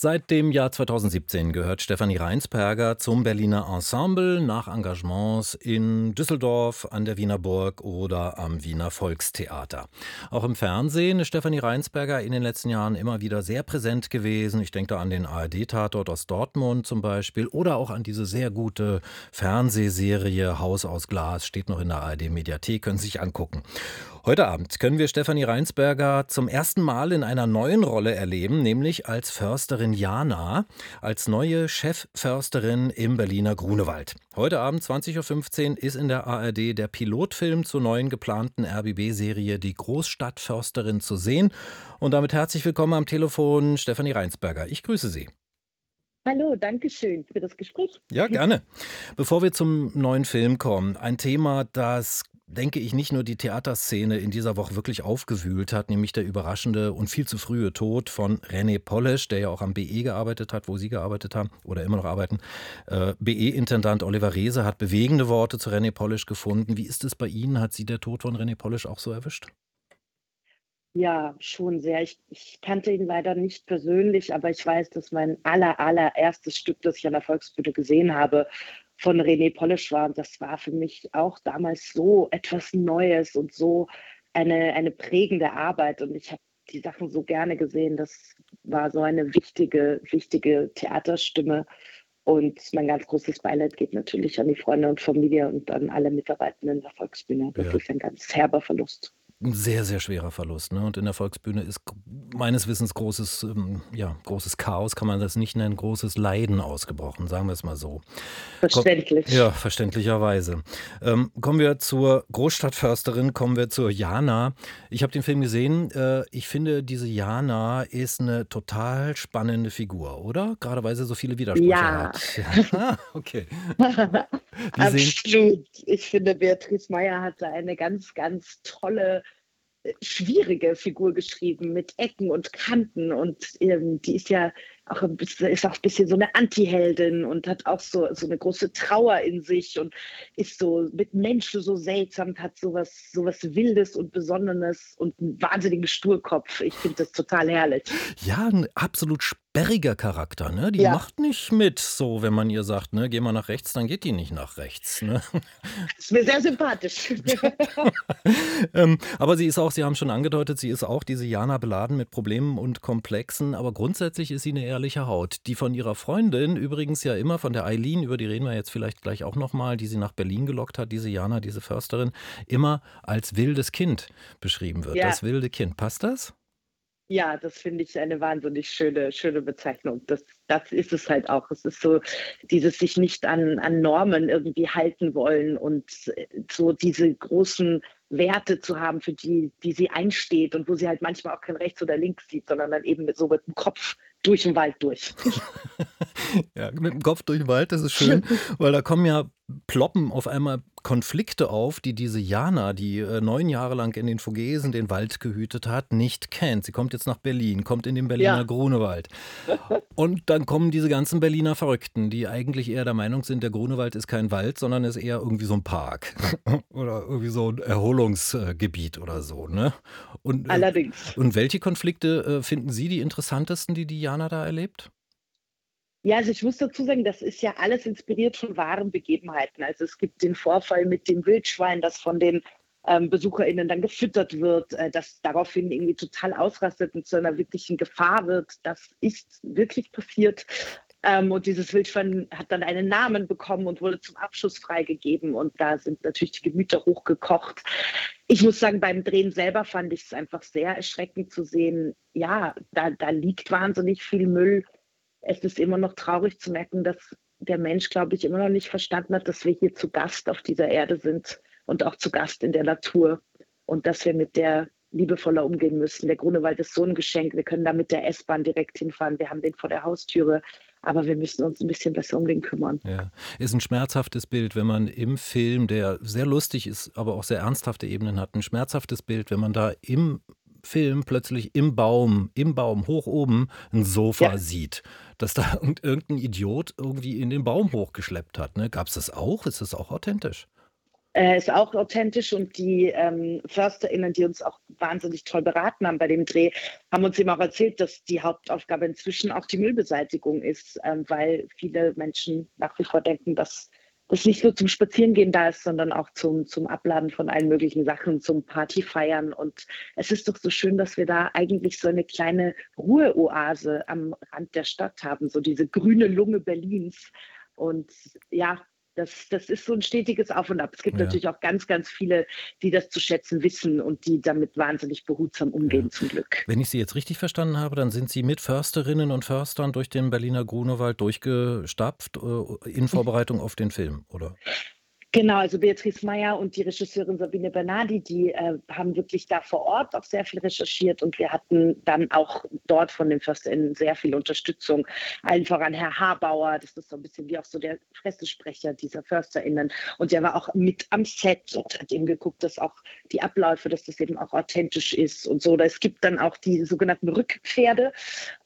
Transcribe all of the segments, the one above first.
Seit dem Jahr 2017 gehört Stefanie Reinsperger zum Berliner Ensemble nach Engagements in Düsseldorf, an der Wiener Burg oder am Wiener Volkstheater. Auch im Fernsehen ist Stefanie Reinsperger in den letzten Jahren immer wieder sehr präsent gewesen. Ich denke da an den ARD-Tatort aus Dortmund zum Beispiel oder auch an diese sehr gute Fernsehserie Haus aus Glas, steht noch in der ARD-Mediathek, können Sie sich angucken. Heute Abend können wir Stefanie Reinsberger zum ersten Mal in einer neuen Rolle erleben, nämlich als Försterin Jana, als neue Chefförsterin im Berliner Grunewald. Heute Abend 20.15 Uhr ist in der ARD der Pilotfilm zur neuen geplanten RBB-Serie Die Großstadtförsterin zu sehen. Und damit herzlich willkommen am Telefon Stefanie Reinsberger. Ich grüße Sie. Hallo, danke schön für das Gespräch. Ja, gerne. Bevor wir zum neuen Film kommen, ein Thema, das denke ich, nicht nur die Theaterszene in dieser Woche wirklich aufgewühlt hat, nämlich der überraschende und viel zu frühe Tod von René Polesch, der ja auch am BE gearbeitet hat, wo Sie gearbeitet haben oder immer noch arbeiten. Äh, BE-Intendant Oliver Reese hat bewegende Worte zu René Polesch gefunden. Wie ist es bei Ihnen? Hat Sie der Tod von René Polesch auch so erwischt? Ja, schon sehr. Ich, ich, kannte ihn leider nicht persönlich, aber ich weiß, dass mein aller, allererstes Stück, das ich an der Volksbühne gesehen habe, von René Polish war. Und das war für mich auch damals so etwas Neues und so eine, eine prägende Arbeit. Und ich habe die Sachen so gerne gesehen. Das war so eine wichtige, wichtige Theaterstimme. Und mein ganz großes Beileid geht natürlich an die Freunde und Familie und an alle Mitarbeitenden der Volksbühne. Das ja. ist ein ganz herber Verlust ein sehr, sehr schwerer Verlust. Ne? Und in der Volksbühne ist meines Wissens großes, ähm, ja, großes Chaos, kann man das nicht nennen, großes Leiden ausgebrochen, sagen wir es mal so. Verständlich. Komm, ja, verständlicherweise. Ähm, kommen wir zur Großstadtförsterin, kommen wir zur Jana. Ich habe den Film gesehen. Äh, ich finde, diese Jana ist eine total spannende Figur, oder? Gerade weil sie so viele Widersprüche ja. hat. Ja, okay. Absolut. Ich finde, Beatrice Meyer hatte eine ganz, ganz tolle schwierige Figur geschrieben mit Ecken und Kanten und ähm, die ist ja auch ein bisschen, ist auch ein bisschen so eine Anti-Heldin und hat auch so, so eine große Trauer in sich und ist so mit Menschen so seltsam, hat sowas, sowas Wildes und Besonnenes und einen wahnsinnigen Sturkopf. Ich finde das total herrlich. Ja, ein absolut sperriger Charakter, ne? Die ja. macht nicht mit, so wenn man ihr sagt, ne, geh mal nach rechts, dann geht die nicht nach rechts. Ne? Das ist mir sehr sympathisch. ähm, aber sie ist auch, Sie haben schon angedeutet, sie ist auch diese Jana beladen mit Problemen und Komplexen, aber grundsätzlich ist sie eine ehrliche Haut, die von ihrer Freundin übrigens ja immer von der Eileen, über die reden wir jetzt vielleicht gleich auch nochmal, die sie nach Berlin gelockt hat, diese Jana, diese Försterin, immer als wildes Kind beschrieben wird. Ja. Das wilde Kind. Passt das? Ja, das finde ich eine wahnsinnig schöne, schöne Bezeichnung. Das, das ist es halt auch. Es ist so dieses sich nicht an, an Normen irgendwie halten wollen und so diese großen Werte zu haben, für die, die sie einsteht und wo sie halt manchmal auch kein rechts oder links sieht, sondern dann eben so mit dem Kopf durch den Wald durch. ja, mit dem Kopf durch den Wald, das ist schön, weil da kommen ja ploppen auf einmal Konflikte auf, die diese Jana, die äh, neun Jahre lang in den Vogesen den Wald gehütet hat, nicht kennt. Sie kommt jetzt nach Berlin, kommt in den Berliner ja. Grunewald. Und dann kommen diese ganzen Berliner Verrückten, die eigentlich eher der Meinung sind, der Grunewald ist kein Wald, sondern ist eher irgendwie so ein Park oder irgendwie so ein Erholungsgebiet oder so. Ne? Und, äh, Allerdings. Und welche Konflikte äh, finden Sie die interessantesten, die Diana da erlebt? Ja, also ich muss dazu sagen, das ist ja alles inspiriert von wahren Begebenheiten. Also es gibt den Vorfall mit dem Wildschwein, das von den ähm, BesucherInnen dann gefüttert wird, äh, das daraufhin irgendwie total ausrastet und zu einer wirklichen Gefahr wird. Das ist wirklich passiert. Ähm, und dieses Wildschwein hat dann einen Namen bekommen und wurde zum Abschuss freigegeben. Und da sind natürlich die Gemüter hochgekocht. Ich muss sagen, beim Drehen selber fand ich es einfach sehr erschreckend zu sehen, ja, da, da liegt wahnsinnig viel Müll es ist immer noch traurig zu merken, dass der Mensch, glaube ich, immer noch nicht verstanden hat, dass wir hier zu Gast auf dieser Erde sind und auch zu Gast in der Natur und dass wir mit der liebevoller umgehen müssen. Der Grunewald ist so ein Geschenk. Wir können da mit der S-Bahn direkt hinfahren. Wir haben den vor der Haustüre. Aber wir müssen uns ein bisschen besser um den kümmern. Ja, ist ein schmerzhaftes Bild, wenn man im Film, der sehr lustig ist, aber auch sehr ernsthafte Ebenen hat, ein schmerzhaftes Bild, wenn man da im Film plötzlich im Baum, im Baum hoch oben ein Sofa ja. sieht, dass da irgendein Idiot irgendwie in den Baum hochgeschleppt hat. Ne? Gab es das auch? Ist das auch authentisch? äh, ist auch authentisch und die ähm, FörsterInnen, die uns auch wahnsinnig toll beraten haben bei dem Dreh, haben uns eben auch erzählt, dass die Hauptaufgabe inzwischen auch die Müllbeseitigung ist, ähm, weil viele Menschen nach wie vor denken, dass das nicht nur zum Spazierengehen da ist, sondern auch zum, zum Abladen von allen möglichen Sachen, zum Partyfeiern. Und es ist doch so schön, dass wir da eigentlich so eine kleine Ruheoase am Rand der Stadt haben, so diese grüne Lunge Berlins. Und ja, das, das ist so ein stetiges Auf und Ab. Es gibt ja. natürlich auch ganz, ganz viele, die das zu schätzen wissen und die damit wahnsinnig behutsam umgehen, ja. zum Glück. Wenn ich Sie jetzt richtig verstanden habe, dann sind Sie mit Försterinnen und Förstern durch den Berliner Grunewald durchgestapft äh, in Vorbereitung auf den Film, oder? Genau, also Beatrice Meyer und die Regisseurin Sabine Bernardi, die äh, haben wirklich da vor Ort auch sehr viel recherchiert und wir hatten dann auch dort von den FörsterInnen sehr viel Unterstützung. Allen voran Herr Habauer, das ist so ein bisschen wie auch so der Pressesprecher dieser FörsterInnen und der war auch mit am Set und hat eben geguckt, dass auch die Abläufe, dass das eben auch authentisch ist und so. Es gibt dann auch die sogenannten Rückpferde.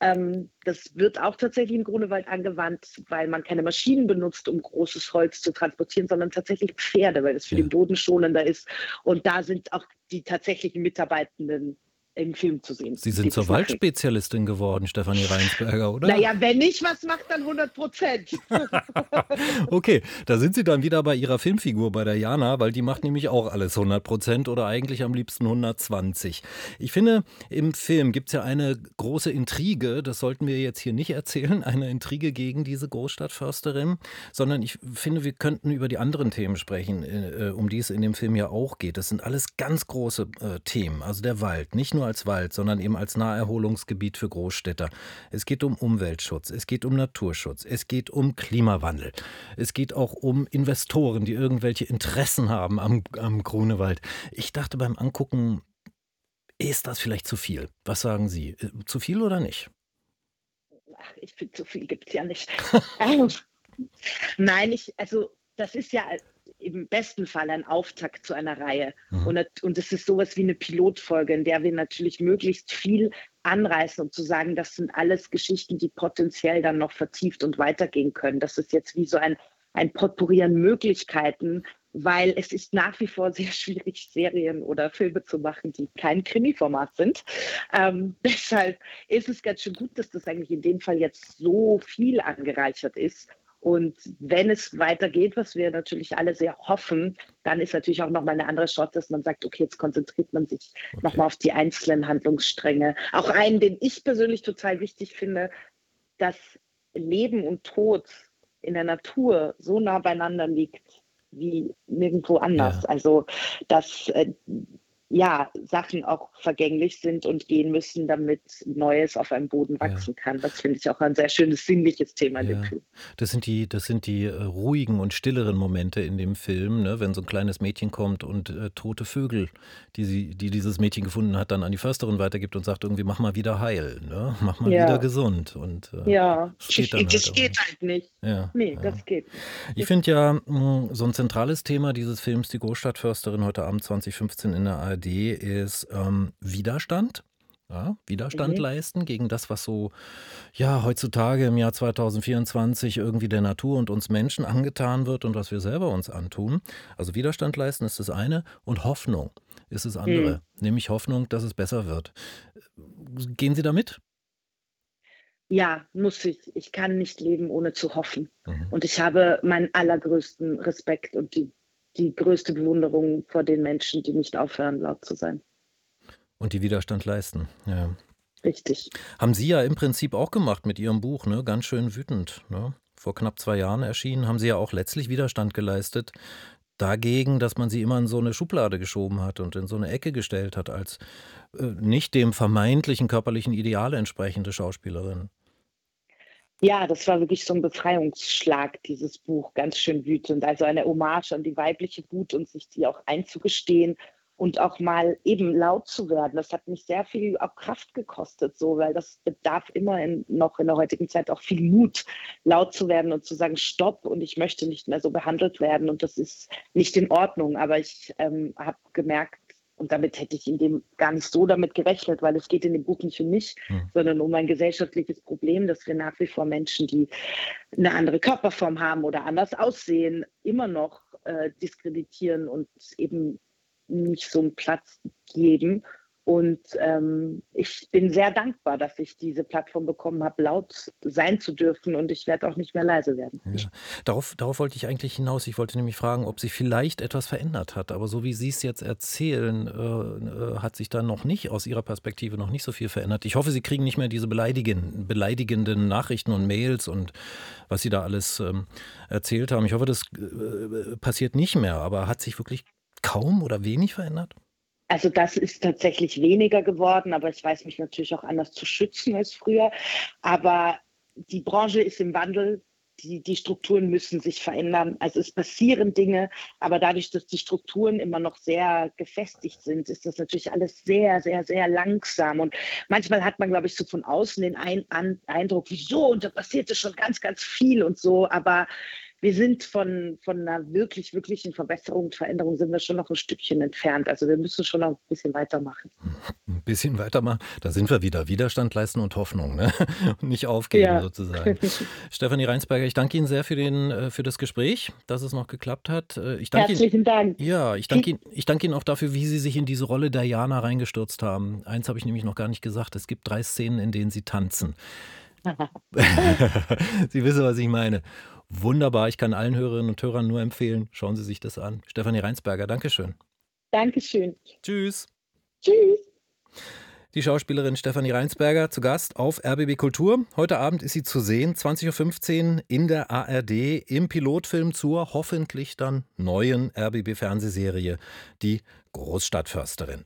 Ähm, das wird auch tatsächlich im Grunewald angewandt, weil man keine Maschinen benutzt, um großes Holz zu transportieren, sondern tatsächlich Pferde, weil es für ja. den Boden schonender ist. Und da sind auch die tatsächlichen Mitarbeitenden im Film zu sehen. Sie sind zur Waldspezialistin geworden, Stefanie Reinsberger, oder? Naja, wenn ich was mache, dann 100 Prozent. okay, da sind Sie dann wieder bei Ihrer Filmfigur, bei der Jana, weil die macht nämlich auch alles 100 Prozent oder eigentlich am liebsten 120. Ich finde, im Film gibt es ja eine große Intrige, das sollten wir jetzt hier nicht erzählen, eine Intrige gegen diese Großstadtförsterin, sondern ich finde, wir könnten über die anderen Themen sprechen, äh, um die es in dem Film ja auch geht. Das sind alles ganz große äh, Themen, also der Wald, nicht nur als Wald, sondern eben als Naherholungsgebiet für Großstädter. Es geht um Umweltschutz, es geht um Naturschutz, es geht um Klimawandel. Es geht auch um Investoren, die irgendwelche Interessen haben am, am Grunewald. Ich dachte beim Angucken, ist das vielleicht zu viel? Was sagen Sie? Äh, zu viel oder nicht? Ach, ich finde, zu viel gibt es ja nicht. Nein, ich, also das ist ja im besten Fall ein Auftakt zu einer Reihe. Mhm. Und, und es ist sowas wie eine Pilotfolge, in der wir natürlich möglichst viel anreißen, um zu sagen, das sind alles Geschichten, die potenziell dann noch vertieft und weitergehen können. Das ist jetzt wie so ein, ein Potpourri an Möglichkeiten, weil es ist nach wie vor sehr schwierig, Serien oder Filme zu machen, die kein Krimi-Format sind. Ähm, deshalb ist es ganz schön gut, dass das eigentlich in dem Fall jetzt so viel angereichert ist und wenn es weitergeht, was wir natürlich alle sehr hoffen, dann ist natürlich auch nochmal eine andere Chance, dass man sagt, okay, jetzt konzentriert man sich okay. nochmal auf die einzelnen Handlungsstränge. Auch einen, den ich persönlich total wichtig finde, dass Leben und Tod in der Natur so nah beieinander liegt wie nirgendwo anders. Ja. Also, dass äh, ja, Sachen auch vergänglich sind und gehen müssen, damit Neues auf einem Boden wachsen ja. kann. Das finde ich auch ein sehr schönes sinnliches Thema ja. Das sind die, das sind die äh, ruhigen und stilleren Momente in dem Film, ne? wenn so ein kleines Mädchen kommt und äh, tote Vögel, die, sie, die dieses Mädchen gefunden hat, dann an die Försterin weitergibt und sagt irgendwie, mach mal wieder heil, ne? mach mal ja. wieder gesund. Und, äh, ja, das geht, das halt, geht halt nicht. Ja, nee, das geht nicht. Ich finde ja mh, hm, so ein zentrales Thema dieses Films, die Großstadtförsterin, heute Abend 2015 in der ARD, ARD ist ähm, Widerstand. Ja, Widerstand mhm. leisten gegen das, was so ja heutzutage im Jahr 2024 irgendwie der Natur und uns Menschen angetan wird und was wir selber uns antun. Also Widerstand leisten ist das eine und Hoffnung ist das andere, mhm. nämlich Hoffnung, dass es besser wird. Gehen Sie damit? Ja, muss ich. Ich kann nicht leben, ohne zu hoffen. Mhm. Und ich habe meinen allergrößten Respekt und die die größte Bewunderung vor den Menschen, die nicht aufhören, laut zu sein. Und die Widerstand leisten, ja. Richtig. Haben Sie ja im Prinzip auch gemacht mit Ihrem Buch, ne? Ganz schön wütend, ne? Vor knapp zwei Jahren erschienen, haben Sie ja auch letztlich Widerstand geleistet dagegen, dass man sie immer in so eine Schublade geschoben hat und in so eine Ecke gestellt hat als äh, nicht dem vermeintlichen körperlichen Ideal entsprechende Schauspielerin. Ja, das war wirklich so ein Befreiungsschlag, dieses Buch, ganz schön wütend. Also eine Hommage an die weibliche Wut und sich die auch einzugestehen und auch mal eben laut zu werden. Das hat mich sehr viel auch Kraft gekostet, so, weil das bedarf immer in, noch in der heutigen Zeit auch viel Mut, laut zu werden und zu sagen, stopp und ich möchte nicht mehr so behandelt werden und das ist nicht in Ordnung. Aber ich ähm, habe gemerkt, und damit hätte ich in dem gar nicht so damit gerechnet, weil es geht in dem Buch nicht um mich, mhm. sondern um ein gesellschaftliches Problem, dass wir nach wie vor Menschen, die eine andere Körperform haben oder anders aussehen, immer noch äh, diskreditieren und eben nicht so einen Platz geben. Und ähm, ich bin sehr dankbar, dass ich diese Plattform bekommen habe, laut sein zu dürfen. Und ich werde auch nicht mehr leise werden. Ja. Darauf, darauf wollte ich eigentlich hinaus. Ich wollte nämlich fragen, ob sich vielleicht etwas verändert hat. Aber so wie Sie es jetzt erzählen, äh, äh, hat sich da noch nicht aus Ihrer Perspektive noch nicht so viel verändert. Ich hoffe, Sie kriegen nicht mehr diese beleidigenden, beleidigenden Nachrichten und Mails und was Sie da alles ähm, erzählt haben. Ich hoffe, das äh, passiert nicht mehr. Aber hat sich wirklich kaum oder wenig verändert? Also das ist tatsächlich weniger geworden, aber ich weiß mich natürlich auch anders zu schützen als früher. Aber die Branche ist im Wandel. Die, die Strukturen müssen sich verändern. Also es passieren Dinge, aber dadurch, dass die Strukturen immer noch sehr gefestigt sind, ist das natürlich alles sehr, sehr, sehr langsam. Und manchmal hat man, glaube ich, so von außen den Ein Eindruck, wieso? Und da passiert schon ganz, ganz viel und so. Aber wir sind von, von einer wirklich, wirklichen Verbesserung und Veränderung sind wir schon noch ein Stückchen entfernt. Also wir müssen schon noch ein bisschen weitermachen. Ein bisschen weitermachen, da sind wir wieder. Widerstand leisten und Hoffnung, ne? Und nicht aufgeben ja. sozusagen. Stefanie Reinsberger, ich danke Ihnen sehr für, den, äh, für das Gespräch, dass es noch geklappt hat. Äh, ich danke Herzlichen Ihnen, Dank. Ja, ich danke, Ihnen, ich danke Ihnen auch dafür, wie Sie sich in diese Rolle Diana reingestürzt haben. Eins habe ich nämlich noch gar nicht gesagt. Es gibt drei Szenen, in denen Sie tanzen. Sie wissen, was ich meine. Wunderbar, ich kann allen Hörerinnen und Hörern nur empfehlen, schauen Sie sich das an. Stefanie Reinsberger, Dankeschön. Dankeschön. Tschüss. Tschüss. Die Schauspielerin Stefanie Reinsberger zu Gast auf RBB Kultur. Heute Abend ist sie zu sehen, 20.15 Uhr in der ARD im Pilotfilm zur hoffentlich dann neuen RBB Fernsehserie Die Großstadtförsterin.